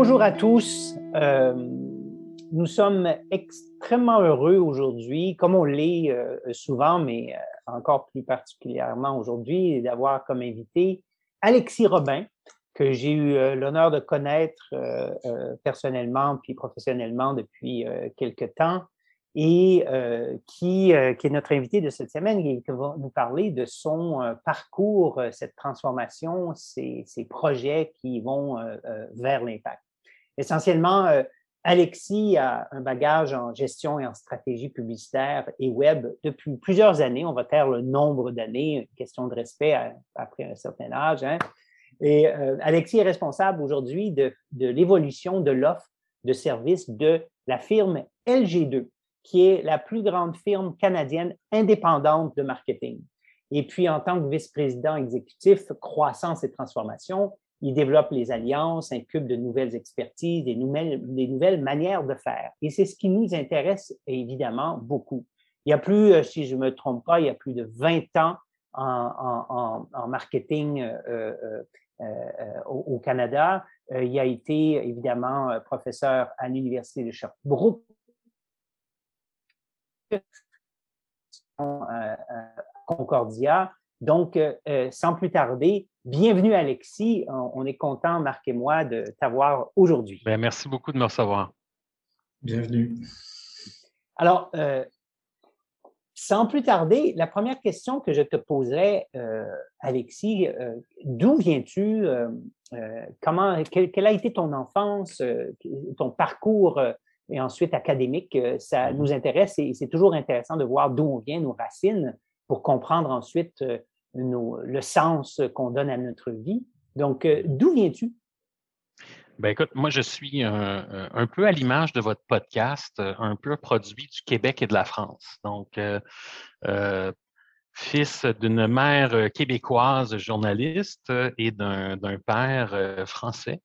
Bonjour à tous. Euh, nous sommes extrêmement heureux aujourd'hui, comme on l'est euh, souvent, mais euh, encore plus particulièrement aujourd'hui, d'avoir comme invité Alexis Robin, que j'ai eu l'honneur de connaître personnellement puis professionnellement depuis quelque temps et qui, est notre invité de cette semaine et qui va nous parler de son parcours, cette transformation, ces, ces projets qui vont vers l'impact. Essentiellement, Alexis a un bagage en gestion et en stratégie publicitaire et web depuis plusieurs années. On va taire le nombre d'années, question de respect après un certain âge. Hein. Et Alexis est responsable aujourd'hui de, de l'évolution de l'offre de services de la firme LG2 qui est la plus grande firme canadienne indépendante de marketing. Et puis, en tant que vice-président exécutif croissance et transformation, il développe les alliances, incube de nouvelles expertises, des nouvelles, des nouvelles manières de faire. Et c'est ce qui nous intéresse évidemment beaucoup. Il y a plus, euh, si je ne me trompe pas, il y a plus de 20 ans en, marketing euh, euh, au, Canada. il a été évidemment professeur à l'Université de Sherbrooke Concordia. Donc, euh, euh, sans plus tarder, bienvenue Alexis. On, est content, Marc et moi, de t'avoir aujourd'hui. Ben, merci beaucoup de me recevoir. Bienvenue. Alors, sans plus tarder, la première question que je te poserai, Alexis, d'où viens-tu? comment, quelle, a été ton enfance, ton parcours et ensuite académique, euh, ça nous intéresse et c'est toujours intéressant de voir d'où on vient, nos racines, pour comprendre ensuite euh, le sens qu'on donne à notre vie. Donc, euh, d'où viens-tu? Ben écoute, moi je suis un, peu à l'image de votre podcast, un peu produit du Québec et de la France. Donc, fils d'une mère québécoise journaliste et d'un père français.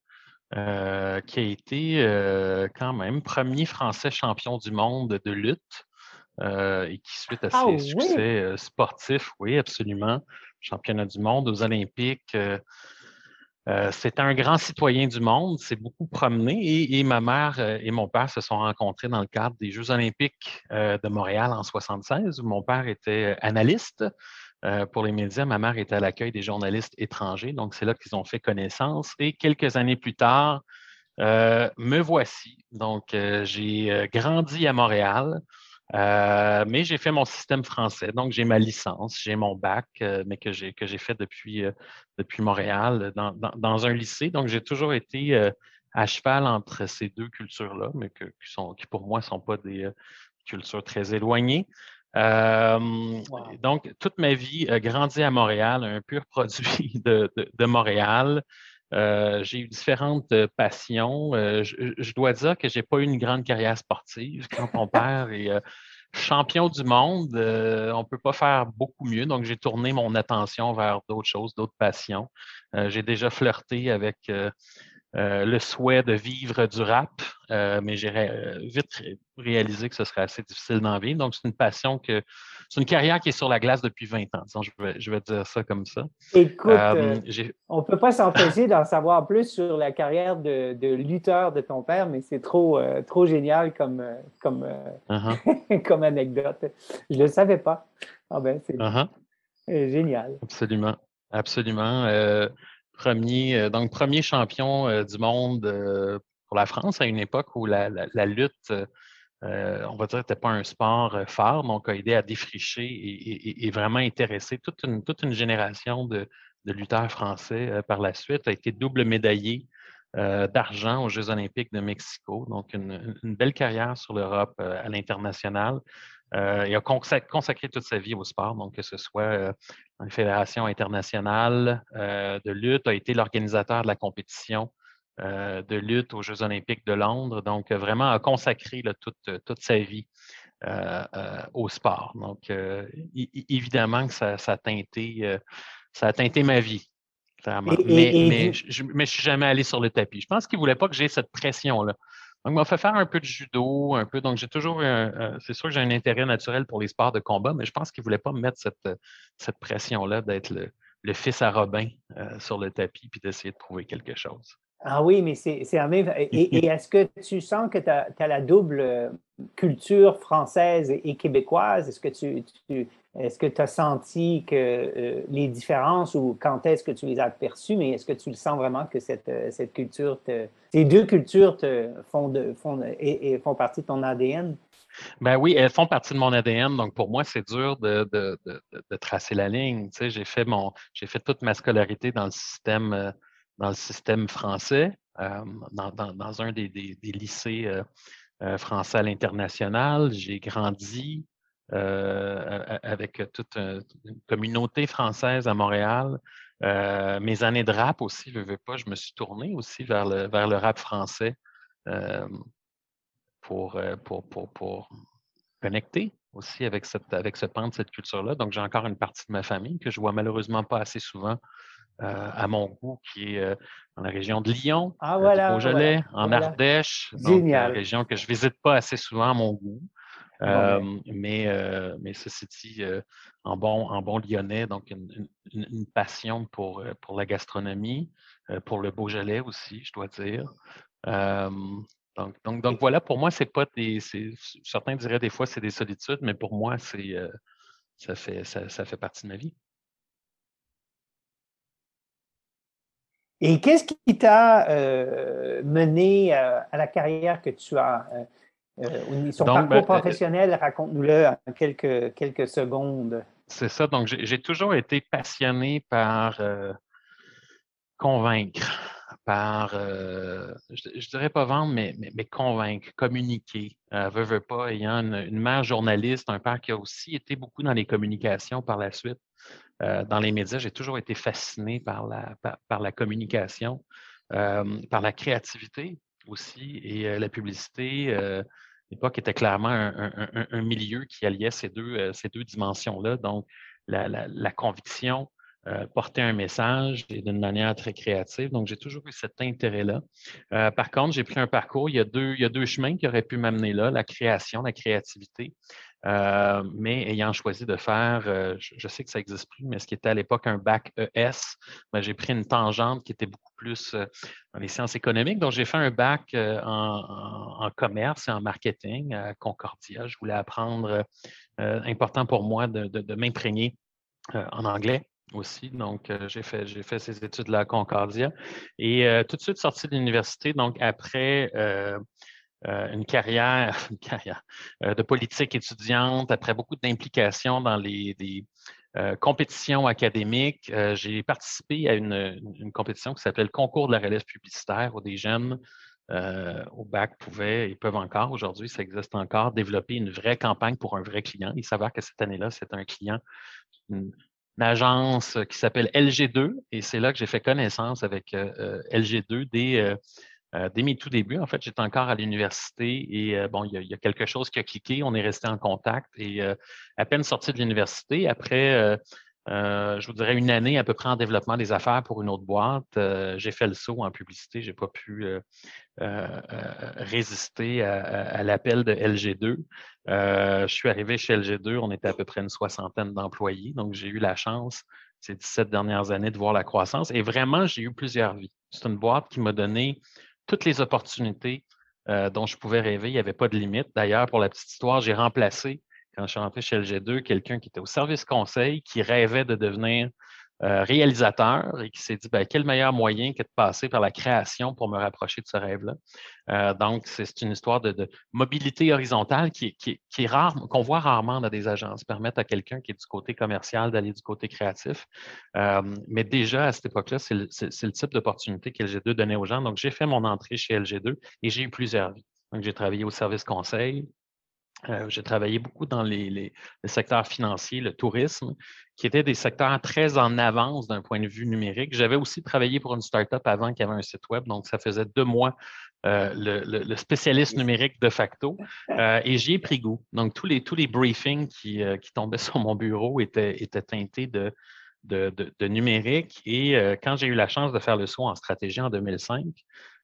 Euh, qui a été euh, quand même premier Français champion du monde de lutte euh, et qui, suite à ah ses succès sportifs, oui, absolument, championnat du monde aux Olympiques, c'est un grand citoyen du monde, s'est beaucoup promené et, ma mère et mon père se sont rencontrés dans le cadre des Jeux olympiques de Montréal en 76 où mon père était analyste euh, pour les médias. Ma mère était à l'accueil des journalistes étrangers, donc c'est là qu'ils ont fait connaissance. Et quelques années plus tard, euh, me voici. Donc, euh, j'ai grandi à Montréal, mais j'ai fait mon système français. Donc, j'ai ma licence, j'ai mon bac, mais que j'ai que j'ai fait depuis depuis Montréal dans, dans, un lycée. Donc, j'ai toujours été à cheval entre ces deux cultures-là, mais que, qui sont qui pour moi sont pas des cultures très éloignées. Euh, donc, toute ma vie, euh, grandi à Montréal, un pur produit de, de, Montréal. Euh, j'ai eu différentes passions. Je, dois dire que j'ai pas eu une grande carrière sportive. Quand mon père est champion du monde, on peut pas faire beaucoup mieux. Donc, j'ai tourné mon attention vers d'autres choses, d'autres passions. j'ai déjà flirté avec euh, le souhait de vivre du rap, euh, mais j'ai euh, vite réalisé que ce serait assez difficile d'en vivre. Donc, c'est une passion que c'est une carrière qui est sur la glace depuis 20 ans. je, vais, je vais dire ça comme ça. Écoute, on ne peut pas s'empêcher d'en savoir plus sur la carrière de, de, lutteur de ton père, mais c'est trop, trop génial comme, comme, uh-huh. comme anecdote. Je ne le savais pas. Ah ben, c'est uh-huh. génial. Absolument. Absolument. Premier, euh, donc premier champion euh, du monde euh, pour la France à une époque où la, lutte on va dire, n'était pas un sport phare, donc a aidé à défricher et, vraiment intéresser toute une, génération de, lutteurs français par la suite. A été double médaillé d'argent aux Jeux olympiques de Mexico. Donc, une, belle carrière sur l'Europe à l'international. Euh, il a consacré, toute sa vie au sport, donc que ce soit euh, dans une fédération internationale euh, de lutte, a été l'organisateur de la compétition de lutte aux Jeux olympiques de Londres, donc vraiment a consacré toute, toute, sa vie au sport. Donc, évidemment que ça, a teinté, ça a teinté ma vie. mais, je ne suis jamais allé sur le tapis. Je pense qu'il ne voulait pas que j'ai cette pression-là. Donc, il m'a fait faire un peu de judo, un peu. Donc, j'ai toujours un, c'est sûr que j'ai un intérêt naturel pour les sports de combat, mais je pense qu'il ne voulait pas me mettre cette, cette pression-là d'être le, le, fils à Robin euh, sur le tapis puis d'essayer de trouver quelque chose. Ah oui, mais c'est un même. Et, est-ce que tu sens que tu as, la double euh, culture française et, québécoise? Est-ce que tu, est-ce que as senti que euh, les différences ou quand est-ce que tu les as perçues, mais est-ce que tu le sens vraiment que cette, euh, culture, ces deux cultures font, partie de ton ADN? Ben oui, elles font partie de mon ADN. Donc, pour moi, c'est dur de, tracer la ligne. J'ai fait toute ma scolarité dans le système, dans le système français, dans, un des, lycées français à l'international. J'ai grandi avec toute une communauté française à Montréal. Mes années de rap aussi, je veux pas, je me suis tourné aussi vers le, rap français pour, connecter aussi avec ce pan de cette culture-là. Donc, j'ai encore une partie de ma famille que je vois malheureusement pas assez souvent à mon goût, qui est dans la région de Lyon, ah, voilà, Beaujolais, en Ardèche, donc une région que je visite pas assez souvent à mon goût. Ben mais, mais ceci dit, en, bon, en bon lyonnais, donc une, passion pour, pour la gastronomie, pour le Beaujolais aussi, je dois dire. donc, donc, donc voilà, pour moi, c'est pas des. Certains diraient des fois c'est des solitudes, mais pour moi, c'est ça, fait, ça, ça fait partie de ma vie. Et qu'est-ce qui t'a mené à la carrière que tu as euh, son parcours ben, euh, professionnel, raconte-nous-le en quelques, quelques secondes. C'est ça. Donc, j'ai toujours été passionné par euh, convaincre, par, je, ne dirais pas vendre, mais, convaincre, communiquer. Euh, pas, ayant une, mère journaliste, un père qui a aussi été beaucoup dans les communications par la suite, dans les médias, j'ai toujours été fasciné par la, communication, par la créativité aussi et la publicité l'époque était clairement un, milieu qui alliait ces deux, euh, ces deux dimensions-là. Donc, la, conviction, euh, porter un message et d'une manière très créative. Donc, j'ai toujours eu cet intérêt-là. Euh, par contre, j'ai pris un parcours. Il y, a deux, il y a deux chemins qui auraient pu m'amener là, la création, la créativité. mais ayant choisi de faire, je, sais que ça n'existe plus, mais ce qui était à l'époque un bac ES, ben, j'ai pris une tangente qui était beaucoup plus dans les sciences économiques. Donc, j'ai fait un bac en, commerce et en marketing à Concordia. Je voulais apprendre, important pour moi de, m'imprégner en anglais aussi. Donc, j'ai fait, fait ces études-là à Concordia. Et tout de suite sorti de l'université, donc après une carrière, une carrière de politique étudiante, après beaucoup d'implications dans les, euh, compétition académique. Euh, j'ai participé à une, compétition qui s'appelle Concours de la relève publicitaire où des jeunes euh, au bac pouvaient et peuvent encore, aujourd'hui, ça existe encore, développer une vraie campagne pour un vrai client. Il s'avère que cette année-là, c'est un client, une, agence qui s'appelle LG2 et c'est là que j'ai fait connaissance avec LG2 des euh, dès mes tout débuts, en fait, j'étais encore à l'université et euh, bon, il y, a, quelque chose qui a cliqué, on est resté en contact et euh, à peine sorti de l'université, après, je vous dirais une année à peu près en développement des affaires pour une autre boîte, j'ai fait le saut en publicité, j'ai pas pu résister à, l'appel de LG2. je suis arrivé chez LG2, on était à peu près une soixantaine d'employés, donc j'ai eu la chance ces 17 dernières années de voir la croissance et vraiment, j'ai eu plusieurs vies. C'est une boîte qui m'a donné toutes les opportunités euh, dont je pouvais rêver. Il n'y avait pas de limite. D'ailleurs, pour la petite histoire, j'ai remplacé, quand je suis rentré chez LG2, quelqu'un qui était au service conseil, qui rêvait de devenir euh, réalisateur et qui s'est dit ben, quel meilleur moyen que de passer par la création pour me rapprocher de ce rêve-là? Euh, donc, c'est une histoire de, mobilité horizontale qui, est qu'on voit rarement dans des agences, permettre à quelqu'un qui est du côté commercial d'aller du côté créatif. Euh, mais déjà, à cette époque-là, c'est le, le, type d'opportunité que LG2 donnait aux gens. Donc, j'ai fait mon entrée chez LG2 et j'ai eu plusieurs vies. Donc, j'ai travaillé au service conseil, euh, j'ai travaillé beaucoup dans les, les, secteurs financiers, le tourisme, qui étaient des secteurs très en avance d'un point de vue numérique. J'avais aussi travaillé pour une start-up avant qui avait un site web, donc ça faisait deux mois euh, le, spécialiste numérique de facto, euh, et j'y ai pris goût. Donc tous les, tous les briefings qui, qui tombaient sur mon bureau étaient, étaient teintés de, de, de numérique. Et quand j'ai eu la chance de faire le saut en stratégie en 2005,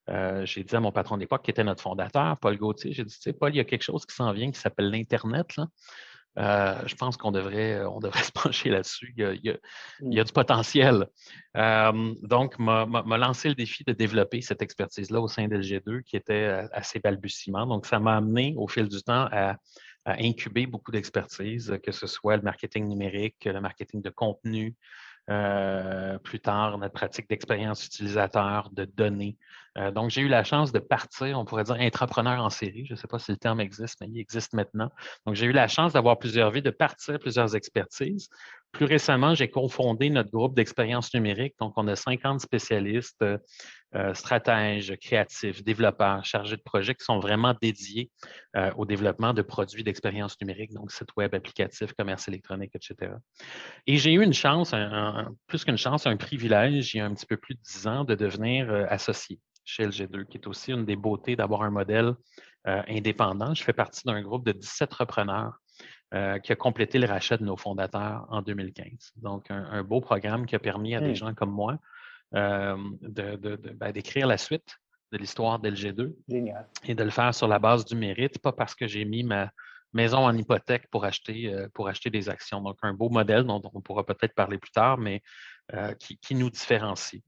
euh, j'ai dit à mon patron d'époque, qui était notre fondateur, Paul Gauthier, j'ai dit, tu sais, Paul, il y a quelque chose qui s'en vient qui s'appelle l'Internet. Euh, je pense qu'on devrait, euh, on devrait se pencher là-dessus. Il, y a, mmh. du potentiel. donc, m'a lancé le défi de développer cette expertise-là au sein d'LG2 qui était assez balbutiement. Donc, ça m'a amené au fil du temps à, à incuber beaucoup d'expertise, que ce soit le marketing numérique, le marketing de contenu, euh, plus tard, notre pratique d'expérience utilisateur, de données. Euh, donc, j'ai eu la chance de partir, on pourrait dire, entrepreneur en série. Je ne sais pas si le terme existe, mais il existe maintenant. Donc, j'ai eu la chance d'avoir plusieurs vies, de partir plusieurs expertises. Plus récemment, j'ai confondé notre groupe d'expérience numérique. Donc, on a 50 spécialistes, euh, stratèges, créatifs, développeurs, chargés de projets qui sont vraiment dédiés euh, au développement de produits d'expérience numérique, donc sites web, applicatifs, commerce électronique, etc. Et j'ai eu une chance, plus qu'une chance, un privilège, il y a un petit peu plus de 10 ans, de devenir euh, associé chez LG2, qui est aussi une des beautés d'avoir un modèle indépendant. Je fais partie d'un groupe de 17 repreneurs euh, qui a complété le rachat de nos fondateurs en 2015. Donc, un, beau programme qui a permis à des mmh. gens comme moi euh, ben, d'écrire la suite de l'histoire d'LG2 et de le faire sur la base du mérite, pas parce que j'ai mis ma maison en hypothèque pour acheter, euh, pour acheter des actions. Donc, un beau modèle dont on pourra peut-être parler plus tard, mais qui, qui, nous différencie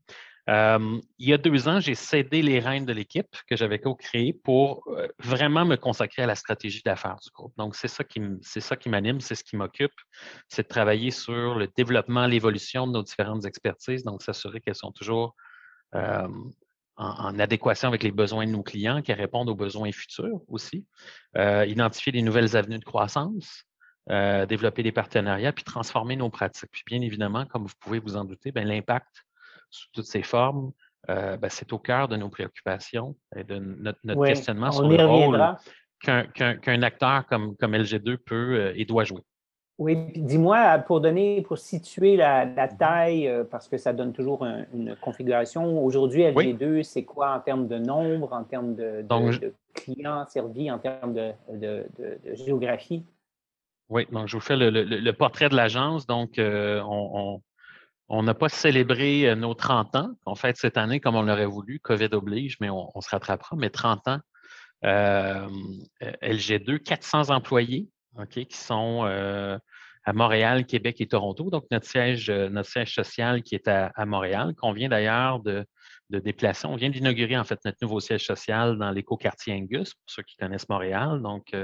il y a deux ans, j'ai cédé les rênes de l'équipe que j'avais co-créée pour vraiment me consacrer à la stratégie d'affaires du groupe. Donc, c'est ça qui, m'anime, c'est ce qui m'occupe, c'est de travailler sur le développement, l'évolution de nos différentes expertises, donc s'assurer qu'elles sont toujours en, adéquation avec les besoins de nos clients, qu'elles répondent aux besoins futurs aussi, identifier des nouvelles avenues de croissance, développer des partenariats, puis transformer nos pratiques. Puis bien évidemment, comme vous pouvez vous en douter, ben, l'impact sous toutes ses formes, euh, ben, c'est au cœur de nos préoccupations et de notre, questionnement sur le rôle qu'un acteur comme, comme LG2 peut euh, et doit jouer. Oui, dis-moi, pour donner, pour situer la, mmh taille, euh, parce que ça donne toujours une configuration. Aujourd'hui, LG2, c'est quoi en termes de nombre, en termes de, clients servis, en termes de, géographie? Oui, donc je vous fais le, portrait de l'agence. Donc, on, on n'a pas célébré euh, nos 30 ans, en fait, cette année, comme on l'aurait voulu. COVID oblige, mais on, se rattrapera. Mais 30 ans, euh, LG2, 400 employés qui sont euh, à Montréal, Québec et Toronto. Donc, notre siège, social qui est à, Montréal, qu'on vient d'ailleurs de, déplacer. On vient d'inaugurer en fait notre nouveau siège social dans l'éco-quartier Angus, pour ceux qui connaissent Montréal. Donc,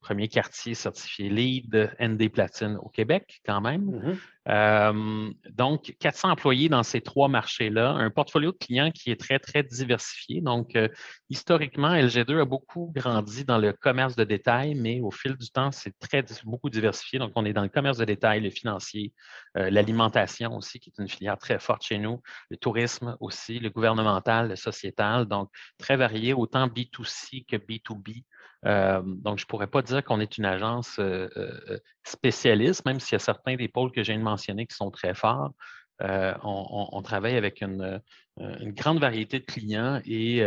premier quartier certifié LEED ND Platine au Québec, quand même. Mm-hmm. Euh, donc, 400 employés dans ces trois marchés-là, un portfolio de clients qui est très, très diversifié. Donc, euh, historiquement, LG2 a beaucoup grandi dans le commerce de détail, mais au fil du temps, c'est très beaucoup diversifié. Donc, on est dans le commerce de détail, le financier, l'alimentation aussi, qui est une filière très forte chez nous, le tourisme aussi, le gouvernemental, le sociétal, donc très varié, autant B2C que B2B. Euh, donc, je ne pourrais pas dire qu'on est une agence euh, euh, spécialiste, même s'il y a certains des pôles que j'ai mentionnés qui sont très forts. On, travaille avec une, grande variété de clients et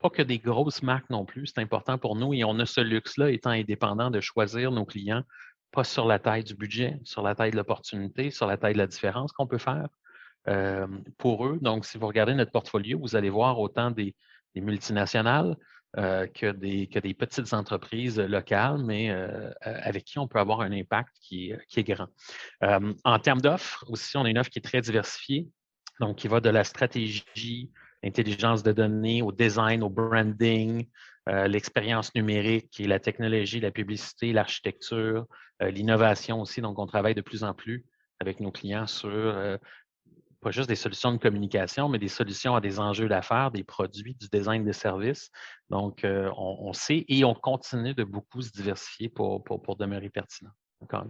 pas que des grosses marques non plus. C'est important pour nous et on a ce luxe-là, étant indépendant, de choisir nos clients, pas sur la taille du budget, sur la taille de l'opportunité, sur la taille de la différence qu'on peut faire, pour eux. Donc, si vous regardez notre portfolio, vous allez voir autant des, multinationales euh, que, des, que, des, petites entreprises locales, mais euh, avec qui on peut avoir un impact qui, qui est grand. en termes d'offres, aussi, on a une offre qui est très diversifiée, donc qui va de la stratégie, intelligence de données, au design, au branding, l'expérience numérique et la technologie, la publicité, l'architecture, l'innovation aussi. Donc, on travaille de plus en plus avec nos clients sur euh, pas juste des solutions de communication, mais des solutions à des enjeux d'affaires, des produits, du design des services. Donc, euh, on, sait et on continue de beaucoup se diversifier pour, pour, demeurer pertinent.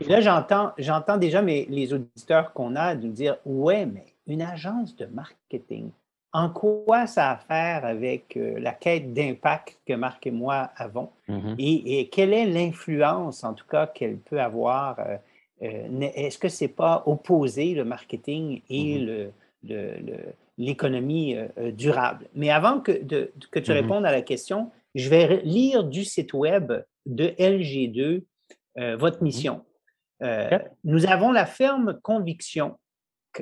Et là, j'entends, j'entends déjà mais les auditeurs qu'on a nous dire Ouais, mais une agence de marketing, en quoi ça a à faire avec euh, la quête d'impact que Marc et moi avons? Mm-hmm. et, quelle est l'influence, en tout cas, qu'elle peut avoir euh, est-ce que ce n'est pas opposer le marketing et mm-hmm. l'économie euh, euh, durable? Mais avant que, que tu mm-hmm. répondes à la question, je vais lire du site web de LG2 votre mm-hmm. mission. Nous avons la ferme conviction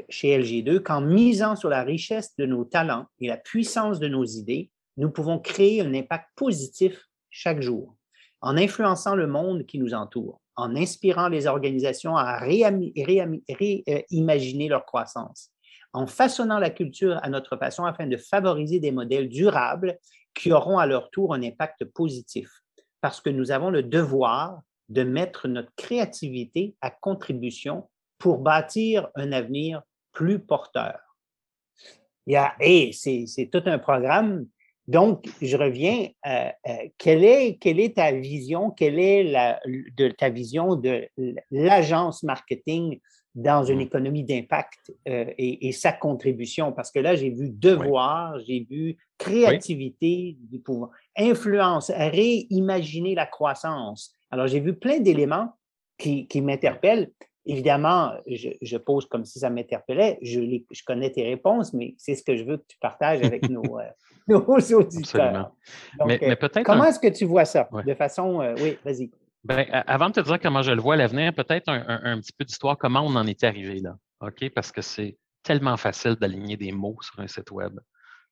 chez LG2 qu'en misant sur la richesse de nos talents et la puissance de nos idées, nous pouvons créer un impact positif chaque jour en influençant le monde qui nous entoure en inspirant les organisations à réimaginer leur croissance, en façonnant la culture à notre façon afin de favoriser des modèles durables qui auront à leur tour un impact positif, parce que nous avons le devoir de mettre notre créativité à contribution pour bâtir un avenir plus porteur. Et c'est tout un programme donc, je reviens, euh, euh, quelle, est, quelle est ta vision, quelle est la, de, ta vision de l'agence marketing dans une mmh. économie d'impact euh, et, sa contribution? Parce que là, j'ai vu devoir, j'ai vu créativité, du pouvoir, influence, réimaginer la croissance. Alors, j'ai vu plein d'éléments qui, qui m'interpellent. Évidemment, je, pose comme si ça m'interpellait. Je, je, connais tes réponses, mais c'est ce que je veux que tu partages avec nos, euh, nos auditeurs. mais, euh, peut-être comment est-ce que tu vois ça? De façon. Euh, oui, vas-y. Ben, avant de te dire comment je le vois à l'avenir, peut-être un, petit peu d'histoire, comment on en est arrivé là. OK? Parce que c'est tellement facile d'aligner des mots sur un site Web.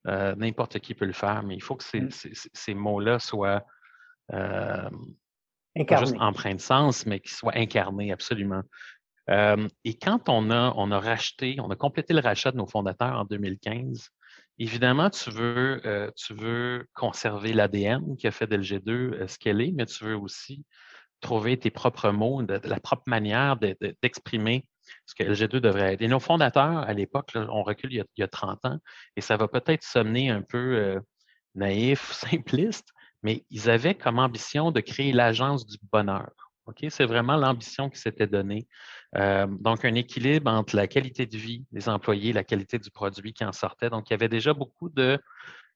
N'importe qui peut le faire, mais il faut que ces, mm. mots-là soient. pas juste empreints de sens, mais qu'ils soient incarnés absolument et quand on a, on a racheté, on a complété le rachat de nos fondateurs en 2015, évidemment, tu veux, euh, tu veux conserver l'ADN qui a fait d'LG2 euh, ce qu'elle est, mais tu veux aussi trouver tes propres mots, la propre manière d'exprimer ce que LG2 devrait être. Et nos fondateurs, à l'époque, on recule il y, a, 30 ans, et ça va peut-être sonner un peu euh, naïf, simpliste, mais ils avaient comme ambition de créer l'agence du bonheur. C'est vraiment l'ambition qui s'était donnée. Euh, donc, un équilibre entre la qualité de vie des employés, la qualité du produit qui en sortait. Donc, il y avait déjà beaucoup de,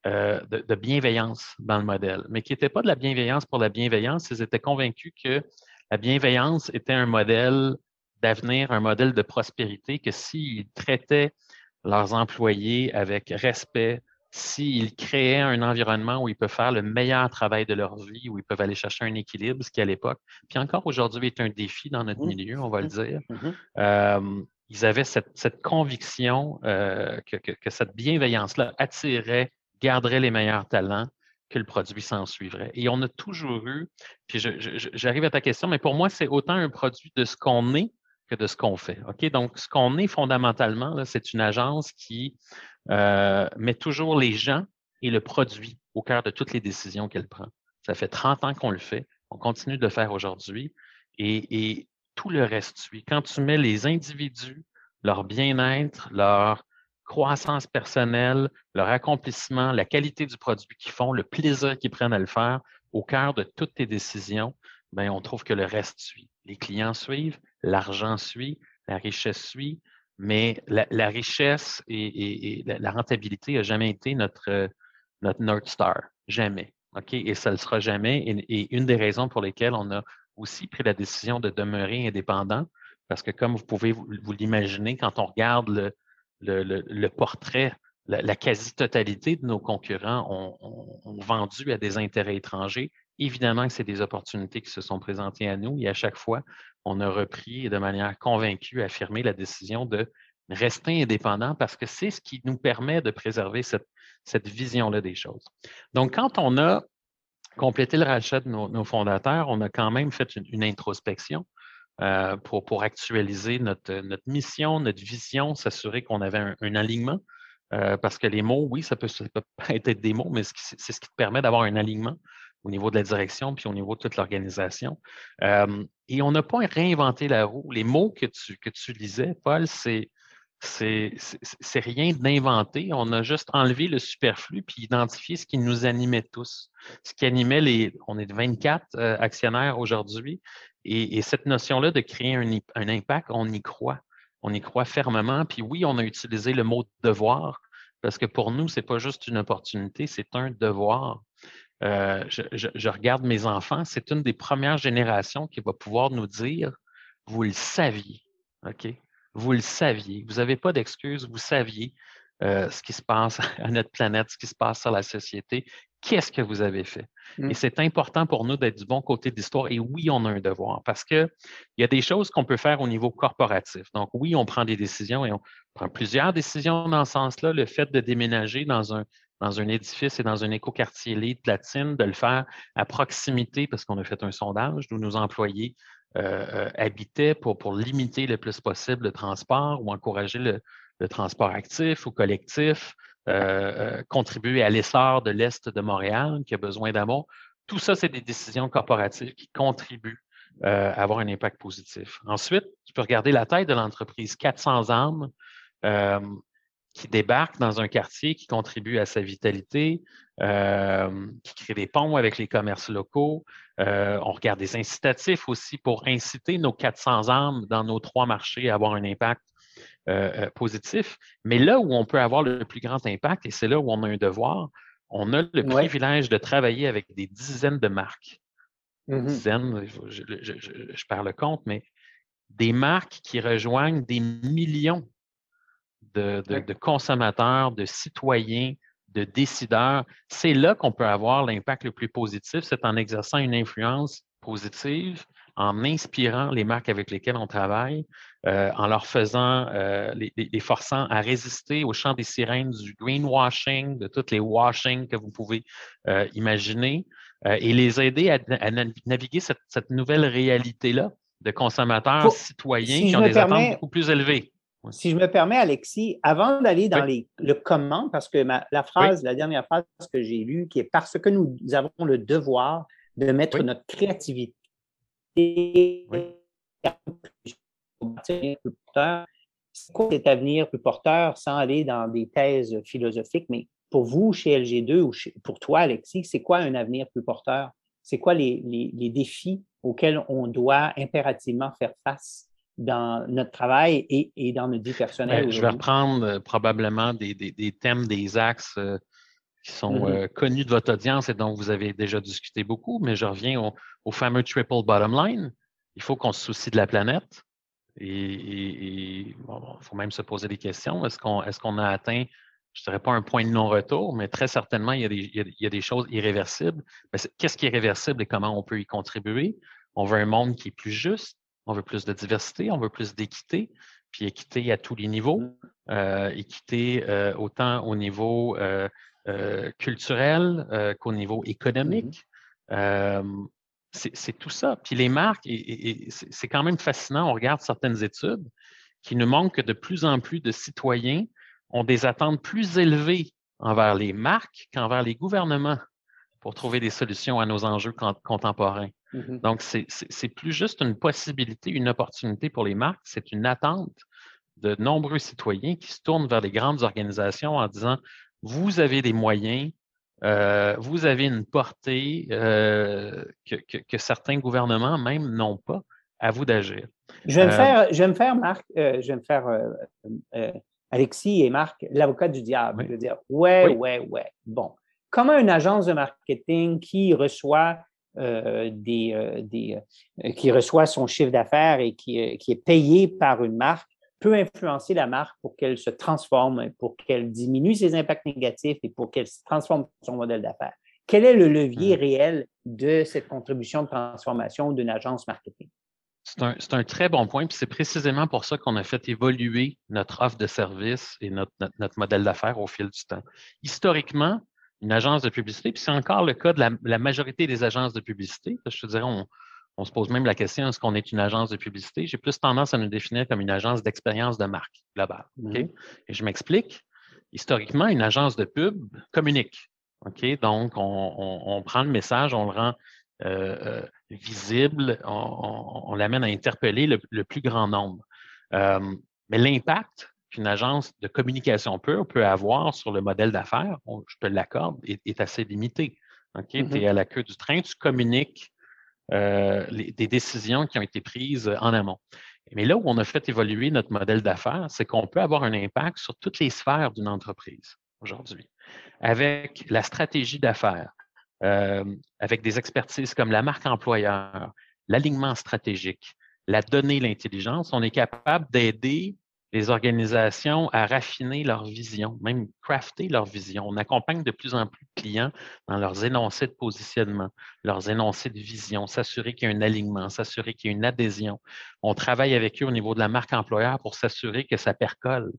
euh, de, bienveillance dans le modèle, mais qui n'était pas de la bienveillance pour la bienveillance. Ils étaient convaincus que la bienveillance était un modèle d'avenir, un modèle de prospérité, que s'ils traitaient leurs employés avec respect, s'ils créaient un environnement où ils peuvent faire le meilleur travail de leur vie, où ils peuvent aller chercher un équilibre, ce qui à l'époque, puis encore aujourd'hui est un défi dans notre mmh. milieu, on va le mmh. dire. Mmh. ils avaient cette, conviction euh, que, cette bienveillance-là attirait, garderait les meilleurs talents, que le produit s'en suivrait. Et on a toujours eu, puis j'arrive à ta question, mais pour moi, c'est autant un produit de ce qu'on est que de ce qu'on fait. OK? Donc, ce qu'on est fondamentalement, c'est une agence qui euh, met toujours les gens et le produit au cœur de toutes les décisions qu'elle prend. Ça fait 30 ans qu'on le fait. On continue de le faire aujourd'hui et, tout le reste suit. Quand tu mets les individus, leur bien-être, leur croissance personnelle, leur accomplissement, la qualité du produit qu'ils font, le plaisir qu'ils prennent à le faire au cœur de toutes tes décisions, bien, on trouve que le reste suit. Les clients suivent, l'argent suit, la richesse suit, mais la, richesse et, la rentabilité n'a jamais été notre, notre North Star. Jamais. OK? Et ça ne le sera jamais. Et, une des raisons pour lesquelles on a aussi pris la décision de demeurer indépendant, parce que comme vous pouvez vous, l'imaginer, quand on regarde le, le, portrait, la, quasi-totalité de nos concurrents ont, vendu à des intérêts étrangers. Évidemment que c'est des opportunités qui se sont présentées à nous et à chaque fois, on a repris de manière convaincue, affirmé la décision de rester indépendant parce que c'est ce qui nous permet de préserver cette, vision-là des choses. Donc, quand on a complété le rachat de nos, fondateurs, on a quand même fait une, introspection euh, pour, actualiser notre, mission, notre vision, s'assurer qu'on avait un, alignement. Euh, parce que les mots, oui, ça peut, ça être des mots, mais c'est ce qui te permet d'avoir un alignement au niveau de la direction puis au niveau de toute l'organisation. Et on n'a pas réinventé la roue. Les mots que tu, que tu lisais, Paul, c'est c'est rien d'inventé. On a juste enlevé le superflu puis identifié ce qui nous animait tous. Ce qui animait les. On est 24 euh, actionnaires aujourd'hui. Et, cette notion-là de créer un, un, impact, on y croit. On y croit fermement. Puis oui, on a utilisé le mot devoir parce que pour nous, ce n'est pas juste une opportunité, c'est un devoir. Euh, je, regarde mes enfants, c'est une des premières générations qui va pouvoir nous dire, vous le saviez, OK? Vous le saviez, vous n'avez pas d'excuses, vous saviez euh, ce qui se passe à notre planète, ce qui se passe sur la société. Qu'est-ce que vous avez fait? Et mmh. c'est important pour nous d'être du bon côté de l'histoire. Et oui, on a un devoir parce qu'il y a des choses qu'on peut faire au niveau corporatif. Donc, oui, on prend des décisions et on prend plusieurs décisions dans ce sens-là. Le fait de déménager dans un, dans un édifice et dans un écoquartier LEED platine, de le faire à proximité parce qu'on a fait un sondage où nos employés euh, euh, habitaient pour, pour limiter le plus possible le transport ou encourager le, transport actif ou collectif, euh, contribuer à l'essor de l'Est de Montréal qui a besoin d'amour. Tout ça, c'est des décisions corporatives qui contribuent à avoir un impact positif. Ensuite, tu peux regarder la taille de l'entreprise, 400 âmes qui débarquent dans un quartier, qui contribue à sa vitalité, euh, qui crée des ponts avec les commerces locaux. Euh, on regarde des incitatifs aussi pour inciter nos 400 âmes dans nos trois marchés à avoir un impact euh, positif. Mais là où on peut avoir le plus grand impact, et c'est là où on a un devoir, on a le privilège de travailler avec des dizaines de marques. Mmh dizaines, je, je perds le compte, mais des marques qui rejoignent des millions de, consommateurs, de citoyens, de décideurs. C'est là qu'on peut avoir l'impact le plus positif, c'est en exerçant une influence positive, en inspirant les marques avec lesquelles on travaille, euh, en leur faisant, euh, les, forçant à résister au chant des sirènes du greenwashing, de toutes les washing que vous pouvez euh, imaginer, et les aider à, naviguer cette, nouvelle réalité-là de consommateurs citoyens qui ont des attentes beaucoup plus élevées. Si je me permets, Alexis, avant d'aller dans le comment, parce que la phrase, la dernière phrase que j'ai lue, qui est parce que nous avons le devoir de mettre notre créativité c'est quoi cet avenir plus porteur sans aller dans des thèses philosophiques, mais pour vous, chez LG2 ou pour toi, Alexis, c'est quoi un avenir plus porteur? C'est quoi les, défis auxquels on doit impérativement faire face? Dans notre travail et, dans notre vie personnelle. je vais reprendre euh, probablement des, thèmes, des axes euh, qui sont mm-hmm. euh, connus de votre audience et dont vous avez déjà discuté beaucoup, mais je reviens au, fameux triple bottom line. Il faut qu'on se soucie de la planète. Et il faut même se poser des questions. Est-ce qu'on est qu'on a atteint, je ne dirais pas un point de non-retour, mais très certainement, il y a des, il y a des choses irréversibles. Qu'est-ce qui est réversible et comment on peut y contribuer? On veut un monde qui est plus juste, on veut plus de diversité, on veut plus d'équité, puis équité à tous les niveaux, mmh. euh, équité euh, autant au niveau euh, culturel qu'au niveau économique. c'est tout ça. Puis les marques, et, c'est quand même fascinant, on regarde certaines études qui nous montrent que de plus en plus de citoyens ont des attentes plus élevées envers les marques qu'envers les gouvernements pour trouver des solutions à nos enjeux contemporains. Mmh Donc, c'est plus juste une possibilité, une opportunité pour les marques, c'est une attente de nombreux citoyens qui se tournent vers les grandes organisations en disant, vous avez des moyens, euh, vous avez une portée euh, que, certains gouvernements même n'ont pas. À vous d'agir. Je vais me euh, faire, je vais me faire, Marc, je vais me faire Alexis et Marc, l'avocat du diable. Je veux dire, ouais, ouais, ouais. Bon, comment une agence de marketing qui reçoit euh, des, euh, des euh, qui reçoit son chiffre d'affaires et qui, qui, est payé par une marque peut influencer la marque pour qu'elle se transforme, pour qu'elle diminue ses impacts négatifs et pour qu'elle se transforme son modèle d'affaires. Quel est le levier mmh. réel de cette contribution de transformation d'une agence marketing? C'est un, un, très bon point, puis c'est précisément pour ça qu'on a fait évoluer notre offre de service et notre, notre, notre modèle d'affaires au fil du temps. Historiquement, une agence de publicité. Puis c'est encore le cas de la, majorité des agences de publicité. Je te dirais, on, se pose même la question est-ce qu'on est une agence de publicité? J'ai plus tendance à nous définir comme une agence d'expérience de marque globale. Mmh Et je m'explique. Historiquement, une agence de pub communique. Donc, on, prend le message, on le rend visible, on, l'amène à interpeller le, plus grand nombre. mais l'impact qu'une agence de communication pure peut avoir sur le modèle d'affaires, je te l'accorde, est, assez limité. OK? Tu es mm-hmm. à la queue du train, tu communiques des décisions qui ont été prises en amont. Mais là où on a fait évoluer notre modèle d'affaires, c'est qu'on peut avoir un impact sur toutes les sphères d'une entreprise aujourd'hui. Avec la stratégie d'affaires, euh, avec des expertises comme la marque employeur, l'alignement stratégique, la donnée, l'intelligence, on est capable d'aider les organisations à raffiner leur vision, même crafter leur vision. On accompagne de plus en plus de clients dans leurs énoncés de positionnement, leurs énoncés de vision, s'assurer qu'il y a un alignement, s'assurer qu'il y a une adhésion. On travaille avec eux au niveau de la marque employeur pour s'assurer que ça percole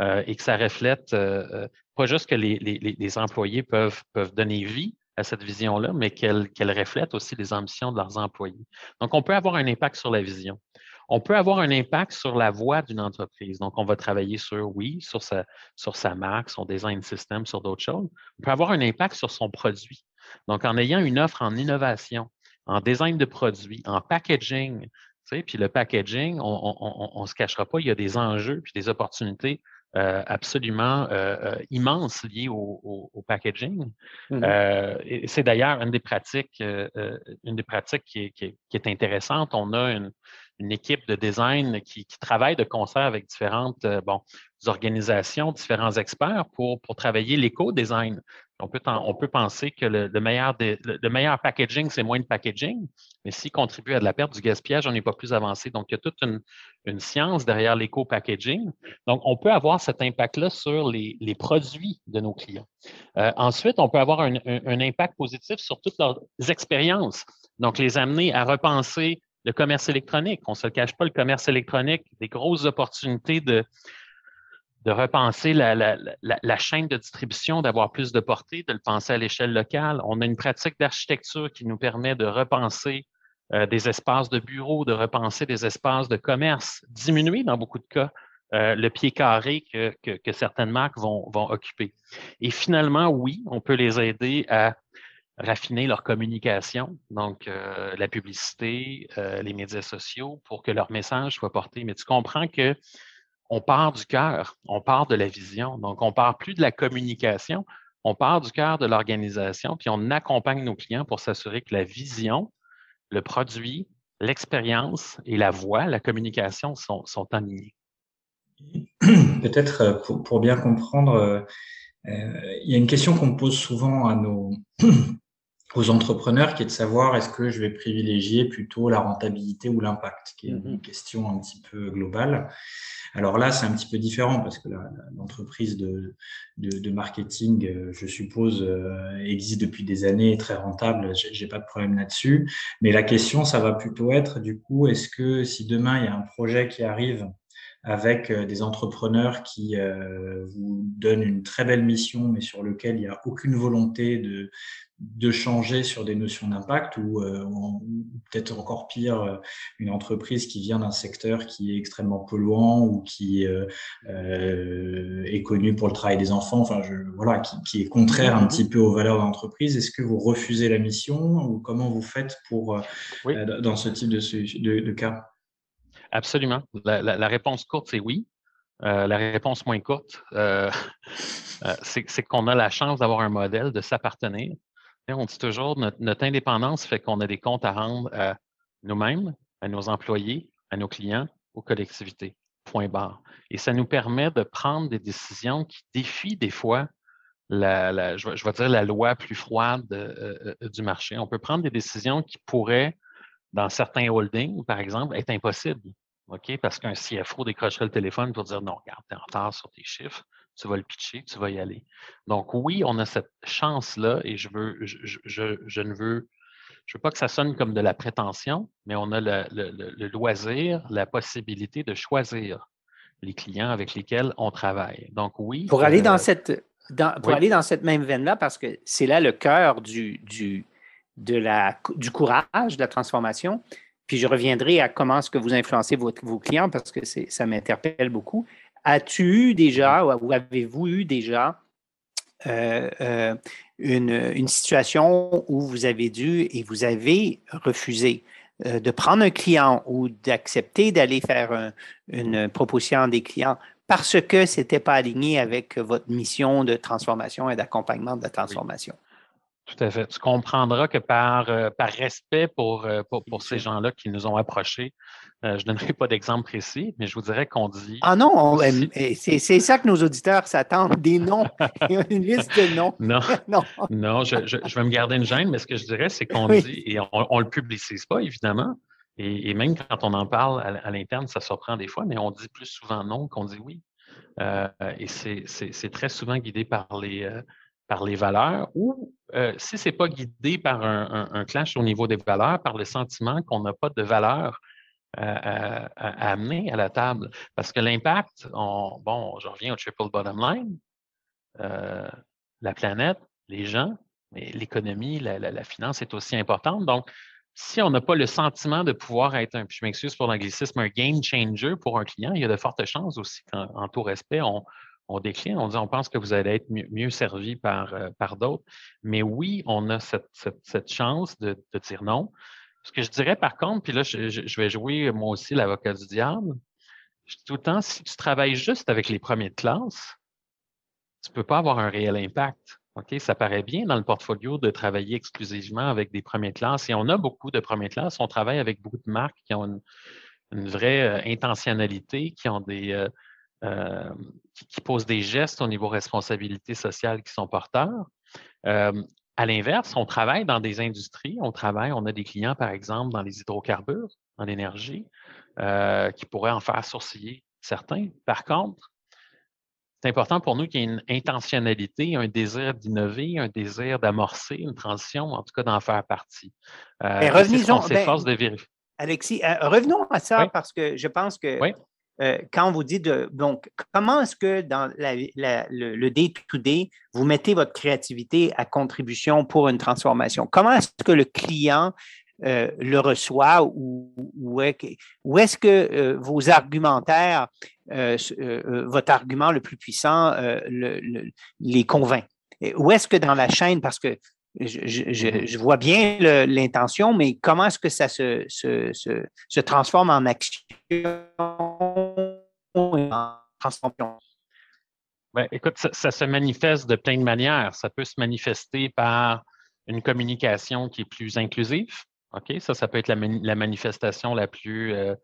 euh, et que ça reflète euh, euh, pas juste que les, employés peuvent, peuvent donner vie à cette vision-là, mais qu'elle reflète aussi les ambitions de leurs employés. Donc, on peut avoir un impact sur la vision on peut avoir un impact sur la voix d'une entreprise. Donc, on va travailler sur, oui, sur sa, sur sa marque, son design system, sur d'autres choses. On peut avoir un impact sur son produit. Donc, en ayant une offre en innovation, en design de produit, en packaging, tu sais, puis le packaging, on ne se cachera pas, il y a des enjeux puis des opportunités euh, absolument euh, euh, immenses liées au, packaging. Mm-hmm. c'est d'ailleurs une des pratiques, une des pratiques qui qui est, intéressante. On a une, une équipe de design qui, travaille de concert avec différentes euh, bon, organisations, différents experts pour, pour travailler l'éco-design. On peut, on peut penser que le, meilleur, le, meilleur packaging, c'est moins de packaging, mais s'il contribue à de la perte du gaspillage, on n'est pas plus avancé. Donc, il y a toute une, une science derrière l'éco-packaging. Donc, on peut avoir cet impact-là sur les, les, produits de nos clients. Euh, ensuite, on peut avoir un, un, impact positif sur toutes leurs expériences. Donc, les amener à repenser le commerce électronique. On ne se cache pas, le commerce électronique, des grosses opportunités de, repenser la, chaîne de distribution, d'avoir plus de portée, de le penser à l'échelle locale. On a une pratique d'architecture qui nous permet de repenser euh, des espaces de bureaux, de repenser des espaces de commerce, diminuer dans beaucoup de cas euh, le pied carré que, certaines marques vont occuper. Et finalement, oui, on peut les aider à raffiner leur communication, donc euh, la publicité, euh, les médias sociaux, pour que leur message soit porté. Mais tu comprends que on part du cœur, on part de la vision. Donc, on part plus de la communication, on part du cœur de l'organisation, puis on accompagne nos clients pour s'assurer que la vision, le produit, l'expérience et la voix, la communication sont, sont. Peut-être euh, pour, bien comprendre, il y a une question qu'on pose souvent à nos, aux entrepreneurs qui est de savoir est-ce que je vais privilégier plutôt la rentabilité ou l'impact, qui est une mm-hmm. question un petit peu globale. Alors là, c'est un petit peu différent parce que l'entreprise de, de, marketing, euh, je suppose, euh, existe depuis des années, est très rentable, j'ai pas de problème là-dessus. Mais la question, ça va plutôt être, du coup, est-ce que si demain il y a un projet qui arrive avec euh, des entrepreneurs qui vous donnent une très belle mission, mais sur lequel il n'y a aucune volonté de, de changer sur des notions d'impact euh, ou, peut-être encore pire, euh, une entreprise qui vient d'un secteur qui est extrêmement polluant ou qui euh, est connu pour le travail des enfants, enfin je, voilà, qui, est contraire un petit peu aux valeurs de l'entreprise. Est-ce que vous refusez la mission ou comment vous faites pour dans ce type de, de, cas? Absolument. La, réponse courte, c'est oui. la réponse moins courte, c'est qu'on a la chance d'avoir un modèle, de s'appartenir on dit toujours, notre, notre indépendance fait qu'on a des comptes à rendre à nous-mêmes, à nos employés, à nos clients, aux collectivités. Point barre. Et ça nous permet de prendre des décisions qui défient des fois la, je, vais dire la loi plus froide euh, euh, du marché. On peut prendre des décisions qui pourraient, dans certains holdings, par exemple, être impossibles. OK? Parce qu'un CFO décrocherait le téléphone pour dire non, regarde, tu es en retard sur tes chiffres tu vas le pitcher, tu vas y aller. Donc oui, on a cette chance-là et je veux, je, ne veux, je veux pas que ça sonne comme de la prétention, mais on a le, loisir, la possibilité de choisir les clients avec lesquels on travaille. Donc oui. Pour aller dans euh, cette, pour aller dans cette même veine-là, parce que c'est là le cœur du, du, de la, du courage de la transformation. Puis je reviendrai à comment est-ce que vous influencez vos clients parce que ça m'interpelle beaucoup. As-tu eu déjà ou avez-vous eu déjà une, une, situation où vous avez dû et vous avez refusé de prendre un client ou d'accepter d'aller faire une proposition à des clients parce que ce n'était pas aligné avec votre mission de transformation et d'accompagnement de la transformation? Tout à fait. Tu comprendras que par, euh, par respect pour, euh, pour, pour ces gens-là qui nous ont approchés, euh, je ne donnerai pas d'exemple précis, mais je vous dirais qu'on dit. Ah non, c'est ça que nos auditeurs s'attendent, des noms, une liste de noms. Non, non. non je, je, vais me garder une gêne, mais ce que je dirais, c'est qu'on dit, et on ne le publicise pas, évidemment, et, même quand on en parle à, l'interne, ça surprend des fois, mais on dit plus souvent non qu'on dit oui. et c'est très souvent guidé par les, par les valeurs ou euh, si ce n'est pas guidé par un, clash au niveau des valeurs, par le sentiment qu'on n'a pas de valeur euh, à, amener à la table? Parce que l'impact, bon, je reviens au triple bottom line, euh, la planète, les gens, l'économie, la, finance est aussi importante. Donc, si on n'a pas le sentiment de pouvoir être un, je m'excuse pour l'anglicisme, un game changer pour un client, il y a de fortes chances aussi qu'en tout respect, on, on décline, on dit on pense que vous allez être mieux, servi par, euh, par d'autres. Mais oui, on a cette, cette, chance de, dire non. Ce que je dirais par contre, puis là, je, vais jouer moi aussi l'avocat du diable. Tout le temps, si tu travailles juste avec les premiers de classe, tu ne peux pas avoir un réel impact. OK? Ça paraît bien dans le portfolio de travailler exclusivement avec des premiers de classe. Et on a beaucoup de premiers de classe. On travaille avec beaucoup de marques qui ont une, vraie euh, intentionnalité, qui ont des, euh, euh, qui, posent des gestes au niveau responsabilité sociale qui sont porteurs. Euh, à l'inverse, on travaille dans des industries, on travaille, on a des clients, par exemple, dans les hydrocarbures, en énergie, euh, qui pourraient en faire sourciller certains. Par contre, c'est important pour nous qu'il y ait une intentionnalité, un désir d'innover, un désir d'amorcer une transition, en tout cas d'en faire partie. Euh, revenons, ben, de vérifier. Alexis, revenons à ça parce que je pense que euh, quand vous dites, de, donc, comment est-ce que dans le day-to-day, vous mettez votre créativité à contribution pour une transformation? Comment est-ce que le client euh, le reçoit ou, ou est-ce que euh, vos argumentaires, votre argument le plus puissant les convainc? Où est-ce que dans la chaîne, parce que je, je, vois bien l'intention, mais comment est-ce que ça se, se, se, transforme en action et en transformation? Ben, écoute, ça, se manifeste de plein de manières. Ça peut se manifester par une communication qui est plus inclusive. OK? Ça, ça peut être la, la manifestation la plus, euh,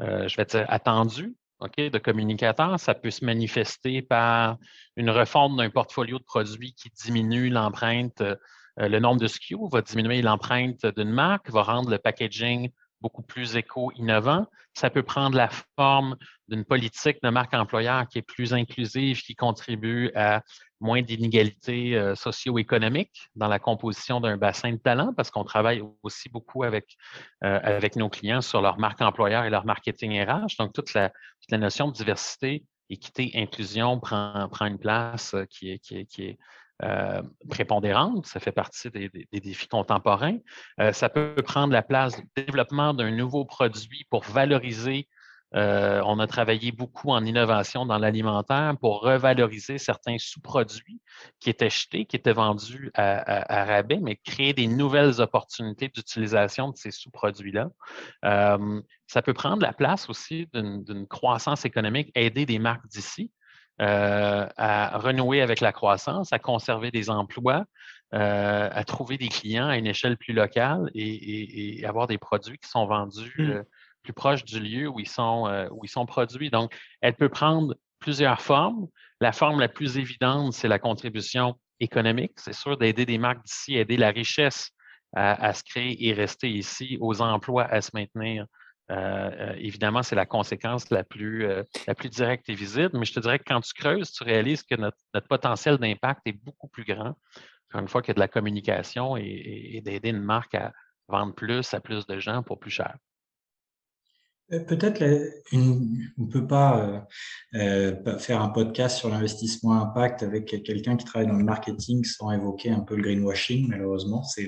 euh, je vais dire, attendue OK, de communicateurs. Ça peut se manifester par une refonte d'un portfolio de produits qui diminue l'empreinte euh, le nombre de SKU va diminuer l'empreinte d'une marque, va rendre le packaging beaucoup plus éco-innovant. Ça peut prendre la forme d'une politique de marque employeur qui est plus inclusive, qui contribue à moins d'inégalités euh, socio-économiques dans la composition d'un bassin de talent, parce qu'on travaille aussi beaucoup avec, euh, avec nos clients sur leur marque employeur et leur marketing RH. Donc, toute la, toute la notion de diversité, équité, inclusion prend, prend une place qui est euh, prépondérante, ça fait partie des, défis contemporains. Euh, ça peut prendre la place du développement d'un nouveau produit pour valoriser. Euh, on a travaillé beaucoup en innovation dans l'alimentaire pour revaloriser certains sous-produits qui étaient jetés, qui étaient vendus à, rabais, mais créer des nouvelles opportunités d'utilisation de ces sous-produits-là. ça peut prendre la place aussi d'une croissance économique, aider des marques d'ici euh, à renouer avec la croissance, à conserver des emplois, euh, à trouver des clients à une échelle plus locale et, avoir des produits qui sont vendus mmh. euh, plus proches du lieu où ils sont, où ils sont produits. Donc, elle peut prendre plusieurs formes. La forme la plus évidente, c'est la contribution économique. C'est sûr d'aider des marques d'ici, aider la richesse à, se créer et rester ici, aux emplois à se maintenir euh, euh, évidemment, c'est la conséquence la plus, euh, la plus directe et visible, mais je te dirais que quand tu creuses, tu réalises que notre, potentiel d'impact est beaucoup plus grand, encore une fois, que de la communication et, d'aider une marque à vendre plus à plus de gens pour plus cher. Peut-être on ne peut pas faire un podcast sur l'investissement impact avec quelqu'un qui travaille dans le marketing sans évoquer un peu le greenwashing, malheureusement, c'est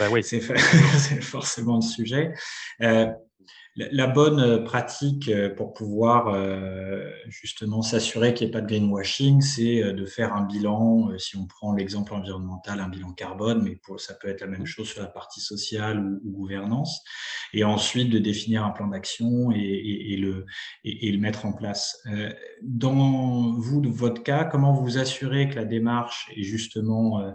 ben oui. forcément le sujet. La bonne euh, pratique euh, pour pouvoir euh, justement s'assurer qu'il n'y ait pas de greenwashing, c'est de faire un bilan, si on prend l'exemple environnemental, un bilan carbone, mais ça peut être la même chose sur la partie sociale ou, gouvernance, et ensuite de définir un plan d'action et, le, et, le mettre en place. Dans vous, votre cas, comment vous assurez que la démarche est justement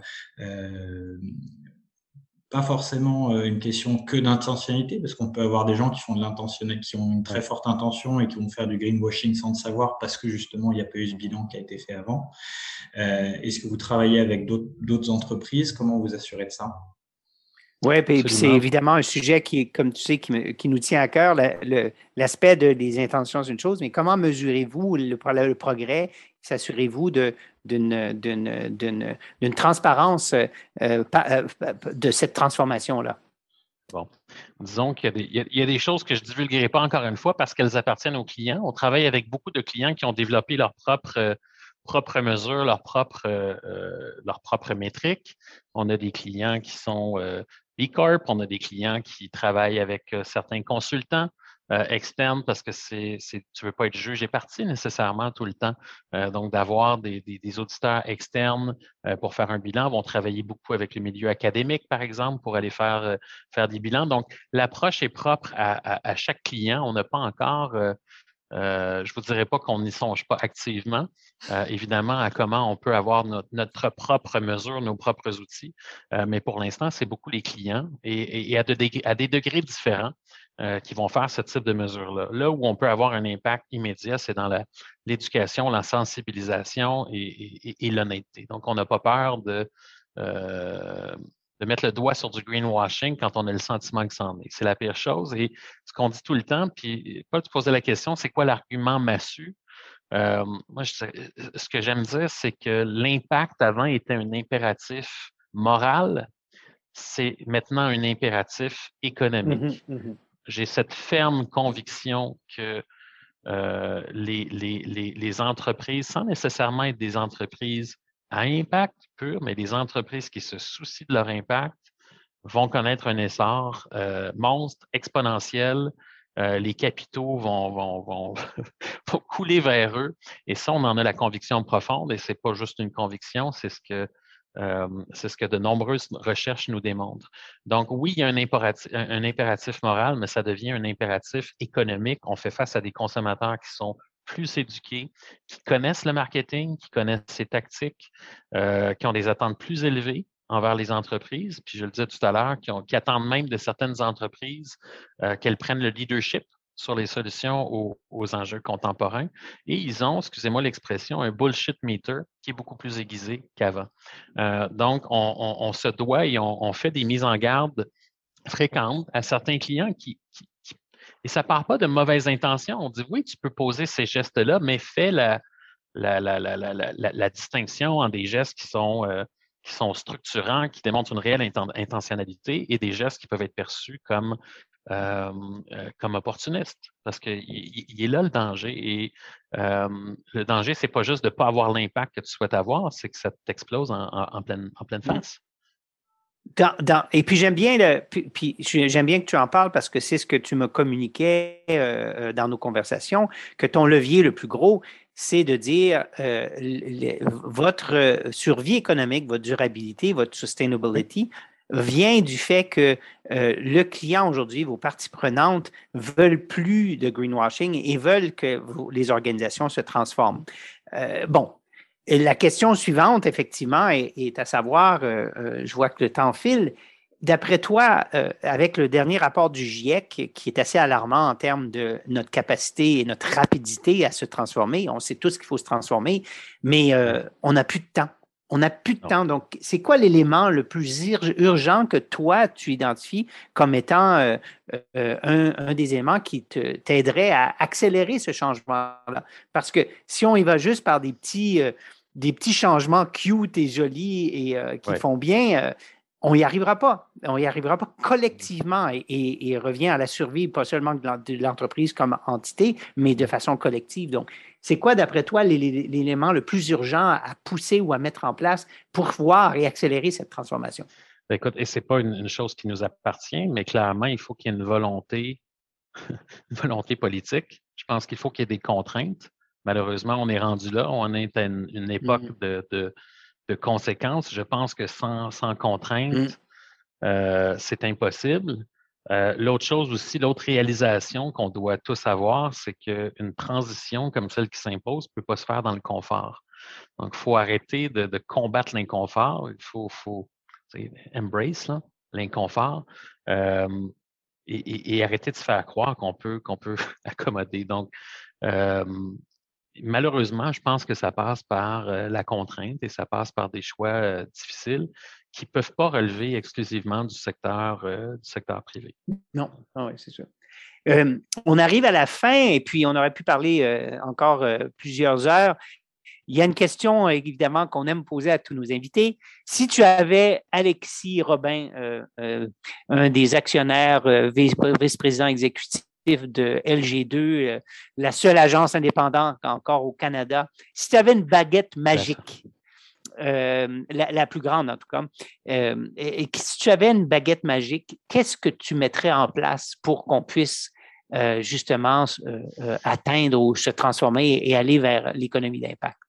pas forcément euh, une question que d'intentionnalité, parce qu'on peut avoir des gens qui font de l'intentionnel, qui ont une très forte intention et qui vont faire du greenwashing sans le savoir parce que justement il n'y a pas eu ce bilan qui a été fait avant. Euh, Est-ce que vous travaillez avec d'autres entreprises? Comment vous assurez de ça? Oui, puis c'est évidemment un sujet qui, comme tu sais, qui, nous tient à cœur. L'aspect des intentions, c'est une chose, mais comment mesurez-vous le, le, progrès? S'assurez-vous d'une transparence euh, euh, de cette transformation-là? Bon, disons qu'il y, a des choses que je ne divulguerai pas encore une fois parce qu'elles appartiennent aux clients. On travaille avec beaucoup de clients qui ont développé leurs propres mesures, leurs propres, euh, leurs propres métriques. On a des clients qui sont B Corp. On a des clients qui travaillent avec euh, certains consultants euh, externes parce que c'est, tu ne veux pas être jugé parti nécessairement tout le temps. Euh, donc, d'avoir des, auditeurs externes pour faire un bilan, vont travailler beaucoup avec le milieu académique, par exemple, pour aller faire, faire des bilans. Donc, l'approche est propre à chaque client. On n'a pas encore euh, je ne vous dirais pas qu'on n'y songe pas activement, euh, évidemment, à comment on peut avoir notre, propre mesure, nos propres outils, euh, mais pour l'instant, c'est beaucoup les clients et, à, des degrés différents qui vont faire ce type de mesure-là. Là où on peut avoir un impact immédiat, c'est dans l'éducation, la, sensibilisation et l'honnêteté. Donc, on n'a pas peur de de mettre le doigt sur du greenwashing quand on a le sentiment que c'en est. C'est la pire chose. Et ce qu'on dit tout le temps, puis Paul, tu posais la question, c'est quoi l'argument massu? Euh, moi, ce que j'aime dire, c'est que l'impact avant était un impératif moral, c'est maintenant un impératif économique. Mmh mmh J'ai cette ferme conviction que euh, les, entreprises, sans nécessairement être des entreprises à impact pur, mais les entreprises qui se soucient de leur impact vont connaître un essor euh, monstre, exponentiel. Euh, les capitaux vont, vont, couler vers eux. Et ça, on en a la conviction profonde, et c'est pas juste une conviction, c'est ce que c'est ce que de nombreuses recherches nous démontrent. Donc, oui, il y a un impératif, un impératif moral, mais ça devient un impératif économique. On fait face à des consommateurs qui sont plus éduqués, qui connaissent le marketing, qui connaissent ses tactiques, euh, qui ont des attentes plus élevées envers les entreprises. Puis je le disais tout à l'heure, qui, attendent même de certaines entreprises euh, qu'elles prennent le leadership sur les solutions aux, enjeux contemporains. Et ils ont, excusez-moi l'expression, un bullshit meter qui est beaucoup plus aiguisé qu'avant. Euh, donc, on, se doit et on, fait des mises en garde fréquentes à certains clients qui, et ça part pas de mauvaises intentions. On dit oui, tu peux poser ces gestes-là, mais fais la, distinction en des gestes euh, qui sont structurants, qui démontrent une réelle intentionnalité et des gestes qui peuvent être perçus comme, euh, comme opportunistes. Parce qu'il il est là le danger. Et le danger, c'est pas juste de ne pas avoir l'impact que tu souhaites avoir, c'est que ça t'explose en, en, pleine, en pleine face et puis j'aime bien le, puis, j'aime bien que tu en parles parce que c'est ce que tu me communiquais euh, euh, dans nos conversations, que ton levier le plus gros, c'est de dire euh, votre survie économique, votre durabilité, votre sustainability vient du fait que le client aujourd'hui, vos parties prenantes, veulent plus de greenwashing et veulent que les organisations se transforment. bon, et la question suivante, effectivement, est, à savoir, euh, euh, je vois que le temps file, d'après toi, euh, avec le dernier rapport du GIEC, qui est assez alarmant en termes de notre capacité et notre rapidité à se transformer, on sait tous qu'il faut se transformer, mais on n'a plus de temps. On n'a plus de temps. Donc, c'est quoi l'élément le plus urgent que toi, tu identifies comme étant un, des éléments qui t'aiderait à accélérer ce changement-là? Parce que si on y va juste par des petits des petits changements cute et jolis et euh, qui font bien, euh, on n'y arrivera pas. On n'y arrivera pas collectivement et, revient à la survie, pas seulement de l'entreprise comme entité, mais de façon collective. Donc, c'est quoi, d'après toi, l'élément le plus urgent à pousser ou à mettre en place pour voir et accélérer cette transformation? Ben, écoute, et ce n'est pas une, chose qui nous appartient, mais clairement, il faut qu'il y ait une volonté volonté politique. Je pense qu'il faut qu'il y ait des contraintes. Malheureusement, on est rendu là. On est à une, époque mmh. de, conséquences. Je pense que sans, sans contraintes, mmh. euh, c'est impossible. Euh, l'autre chose aussi, l'autre réalisation qu'on doit tous avoir, c'est qu'une transition comme celle qui s'impose ne peut pas se faire dans le confort. Donc, il faut arrêter de, combattre l'inconfort. Il faut, faut embrace l'inconfort euh, et, arrêter de se faire croire qu'on peut, accommoder. Donc, euh, malheureusement, je pense que ça passe par la contrainte et ça passe par des choix difficiles qui ne peuvent pas relever exclusivement du secteur, euh, du secteur privé. Non, ah oui, c'est sûr. on arrive à la fin et puis on aurait pu parler euh, encore euh, plusieurs heures. Il y a une question, évidemment, qu'on aime poser à tous nos invités. Si tu avais Alexis Robin, un des actionnaires, vice-président exécutif de LG2, la seule agence indépendante encore au Canada, si tu avais une baguette magique, euh, la, plus grande en tout cas. Euh, et, si tu avais une baguette magique, qu'est-ce que tu mettrais en place pour qu'on puisse euh, justement atteindre ou se transformer et, aller vers l'économie d'impact?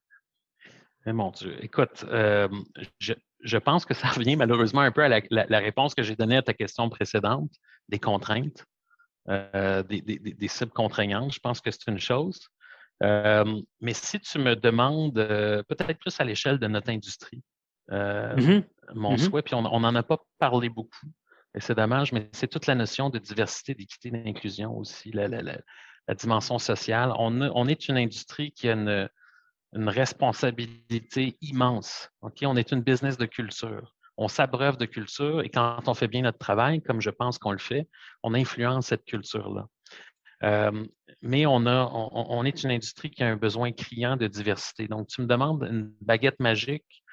Mon Dieu, écoute, je, pense que ça revient malheureusement un peu à la, réponse que j'ai donnée à ta question précédente, des contraintes, des, des, cibles contraignantes. Je pense que c'est une chose. Euh, mais si tu me demandes, euh, peut-être plus à l'échelle de notre industrie, euh, mm-hmm. mon mm-hmm. souhait, puis on n'en a pas parlé beaucoup, et c'est dommage, mais c'est toute la notion de diversité, d'équité, d'inclusion aussi, la, dimension sociale. On, est une industrie qui a une, responsabilité immense. On est une business de culture. On s'abreuve de culture et quand on fait bien notre travail, comme je pense qu'on le fait, on influence cette culture-là. Euh, mais on, a, on, est une industrie qui a un besoin criant de diversité. Donc, tu me demandes une baguette magique,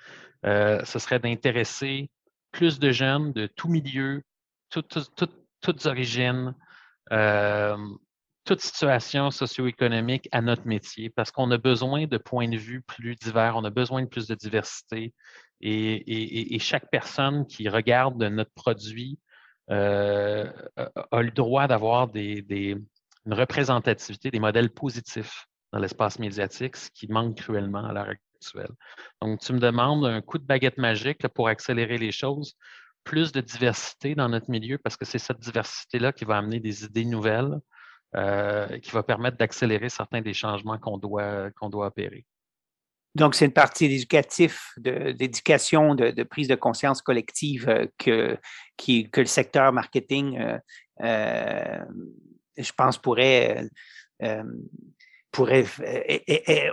euh, ce serait d'intéresser plus de jeunes de tous milieux, toutes origines, euh, toute situation socio-économique à notre métier, parce qu'on a besoin de points de vue plus divers, on a besoin de plus de diversité. Et, chaque personne qui regarde notre produit a le droit d'avoir des, une représentativité des modèles positifs dans l'espace médiatique, ce qui manque cruellement à l'heure actuelle. Donc, tu me demandes un coup de baguette magique pour accélérer les choses, plus de diversité dans notre milieu, parce que c'est cette diversité-là qui va amener des idées nouvelles, euh, qui va permettre d'accélérer certains des changements qu'on doit, doit opérer. Donc, c'est une partie éducative, d'éducation, de, prise de conscience collective euh, que, que le secteur marketing euh, je pense, pourrait, euh, euh, pourrait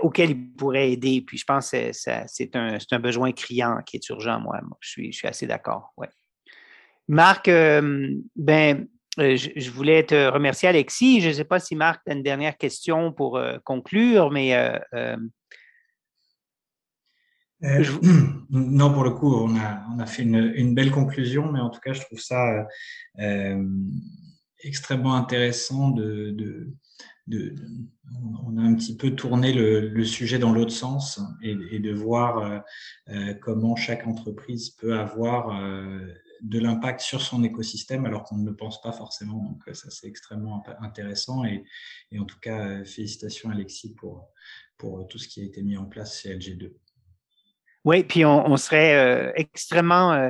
auquel il pourrait aider. Puis je pense que c'est un, un, besoin criant qui est urgent, moi. Je suis, je suis assez d'accord. Ouais. Marc, euh, ben, je, voulais te remercier, Alexis. Je ne sais pas si Marc a une dernière question pour conclure, mais. non, pour le coup, on a, on a fait une, une, belle conclusion, mais en tout cas, je trouve ça extrêmement intéressant de, de, on a un petit peu tourné le, sujet dans l'autre sens et, de voir euh, euh, comment chaque entreprise peut avoir euh, de l'impact sur son écosystème alors qu'on ne le pense pas forcément. Donc ça c'est extrêmement intéressant et, et, en tout cas félicitations Alexis pour, pour tout ce qui a été mis en place chez LG2. Oui, puis on, serait euh, extrêmement euh,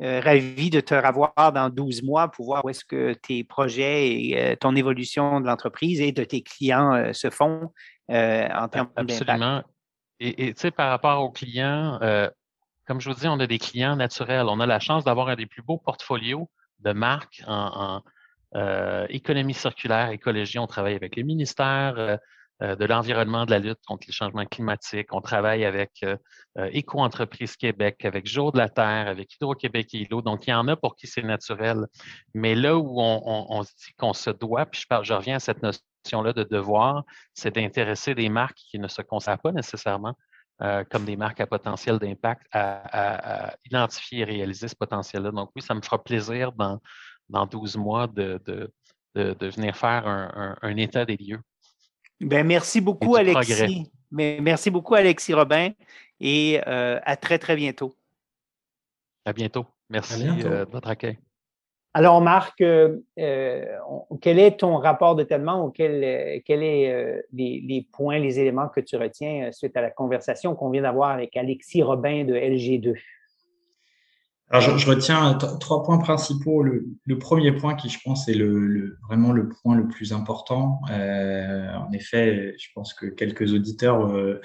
euh, ravis de te revoir dans 12 mois pour voir où est-ce que tes projets et ton évolution de l'entreprise et de tes clients se font en termes Absolument. Et tu sais, par rapport aux clients, comme je vous dis, on a des clients naturels. On a la chance d'avoir un des plus beaux portfolios de marques en, économie circulaire, écologie. On travaille avec les ministères, de l'environnement, de la lutte contre les changements climatiques. On travaille avec euh, euh, Éco-entreprise Québec, avec Jour de la Terre, avec Hydro-Québec et ILO. Donc, il y en a pour qui c'est naturel. Mais là où on, se dit qu'on se doit, puis je, reviens à cette notion-là de devoir, c'est d'intéresser des marques qui ne se considèrent pas nécessairement comme des marques à potentiel d'impact à, identifier et réaliser ce potentiel-là. Donc oui, ça me fera plaisir dans, dans 12 mois de, venir faire un état des lieux. Ben, merci beaucoup, Alexis. Mais merci beaucoup, Alexis Robin, et euh, à très, très bientôt. À bientôt. Merci euh, de votre accueil. Alors, Marc, euh, euh, quel est ton rapport d'étonnement ou quels sont quel est les, points, les éléments que tu retiens suite à la conversation qu'on vient d'avoir avec Alexis Robin de LG2? Alors, je, retiens trois points principaux. Le, premier point qui, je pense, est le, vraiment le point le plus important. Euh, en effet, je pense que quelques auditeurs, euh,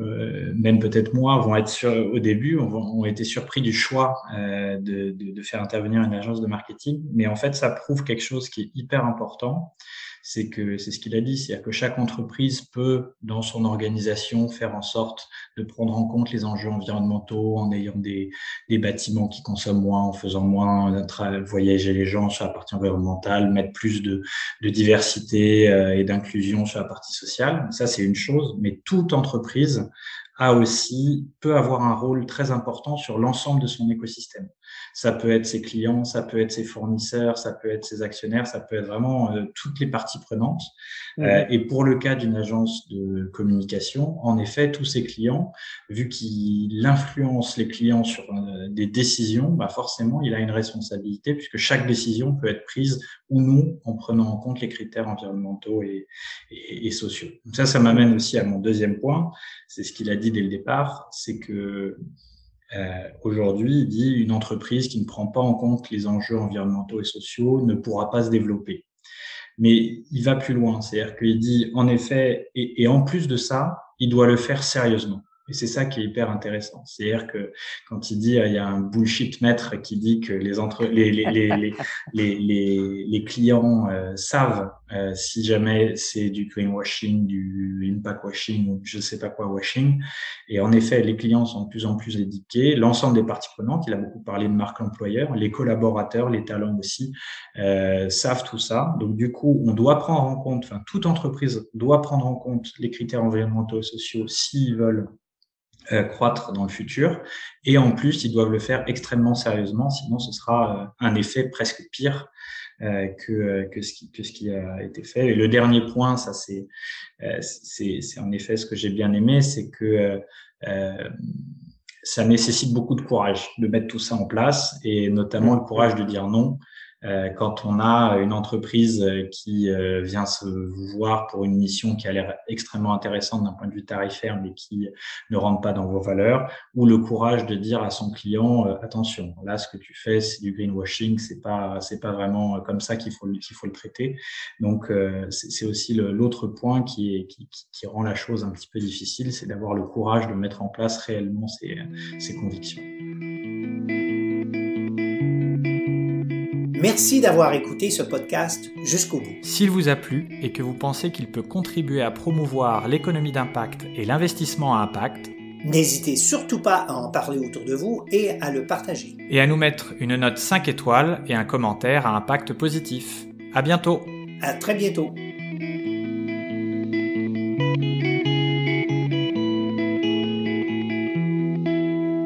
euh, même peut-être moi, vont être au début, ont, été surpris du choix de, de, de, faire intervenir une agence de marketing. Mais en fait, ça prouve quelque chose qui est hyper important c'est que c'est ce qu'il a dit, c'est-à-dire que chaque entreprise peut, dans son organisation, faire en sorte de prendre en compte les enjeux environnementaux en ayant des, des bâtiments qui consomment moins, en faisant moins voyager les gens sur la partie environnementale, mettre plus de, de diversité euh, et d'inclusion sur la partie sociale. Ça, c'est une chose, mais toute entreprise a aussi peut avoir un rôle très important sur l'ensemble de son écosystème. Ça peut être ses clients, ça peut être ses fournisseurs, ça peut être ses actionnaire, ça peut être vraiment euh, toutes les parties prenantes. Mmh. Euh, et pour le cas d'une agence de communication, en effet, tous ses clients, vu qu'il influence les clients sur euh, des décisions, bah forcément, il a une responsabilité puisque chaque décision peut être prise ou non en prenant en compte les critères environnementaux et, et, et sociaux. Donc ça, ça m'amène aussi à mon deuxième point. C'est ce qu'il a dit dès le départ, c'est que euh, aujourd'hui, il dit une entreprise qui ne prend pas en compte les enjeux environnementaux et sociaux ne pourra pas se développer. Mais il va plus loin, c'est-à-dire qu'il dit en effet, et, et en plus de ça, il doit le faire sérieusement. Et c'est ça qui est hyper intéressant. C'est-à-dire que quand il dit, il y a un bullshit maître qui dit que les, entre, les, les, les, les, les, clients euh, savent euh, si jamais c'est du greenwashing, du impact washing ou je sais pas quoi washing. Et en effet, les clients sont de plus en plus éduqués. L'ensemble des parties prenantes, il a beaucoup parlé de marque employeur, les collaborateurs, les talents aussi, euh, savent tout ça. Donc du coup, on doit prendre en compte, enfin toute entreprise doit prendre en compte les critères environnementaux et sociaux s'ils veulent euh, croître dans le futur. Et en plus, ils doivent le faire extrêmement sérieusement, sinon ce sera euh, un effet presque pire euh, que, que, ce qui, que ce qui a été fait. Et le dernier point, ça c'est c'est en effet ce que j'ai bien aimé, c'est que ça nécessite beaucoup de courage de mettre tout ça en place et notamment le courage de dire non euh, quand on a une entreprise euh, qui euh, vient se voir pour une mission qui a l'air extrêmement intéressante d'un point de vue tarifaire, mais qui ne rentre pas dans vos valeurs, ou le courage de dire à son client attention, là ce que tu fais c'est du greenwashing, c'est pas c'est pas vraiment comme ça qu'il faut qu'il faut le traiter. Donc c'est aussi l'autre point qui, qui, qui, rend la chose un petit peu difficile, c'est d'avoir le courage de mettre en place réellement ses, ses convictions. Merci d'avoir écouté ce podcast jusqu'au bout. S'il vous a plu et que vous pensez qu'il peut contribuer à promouvoir l'économie d'impact et l'investissement à impact, N'hésitez surtout pas à en parler autour de vous et à le partager. Et à nous mettre une note 5 étoiles et un commentaire à impact positif. À bientôt. À très bientôt.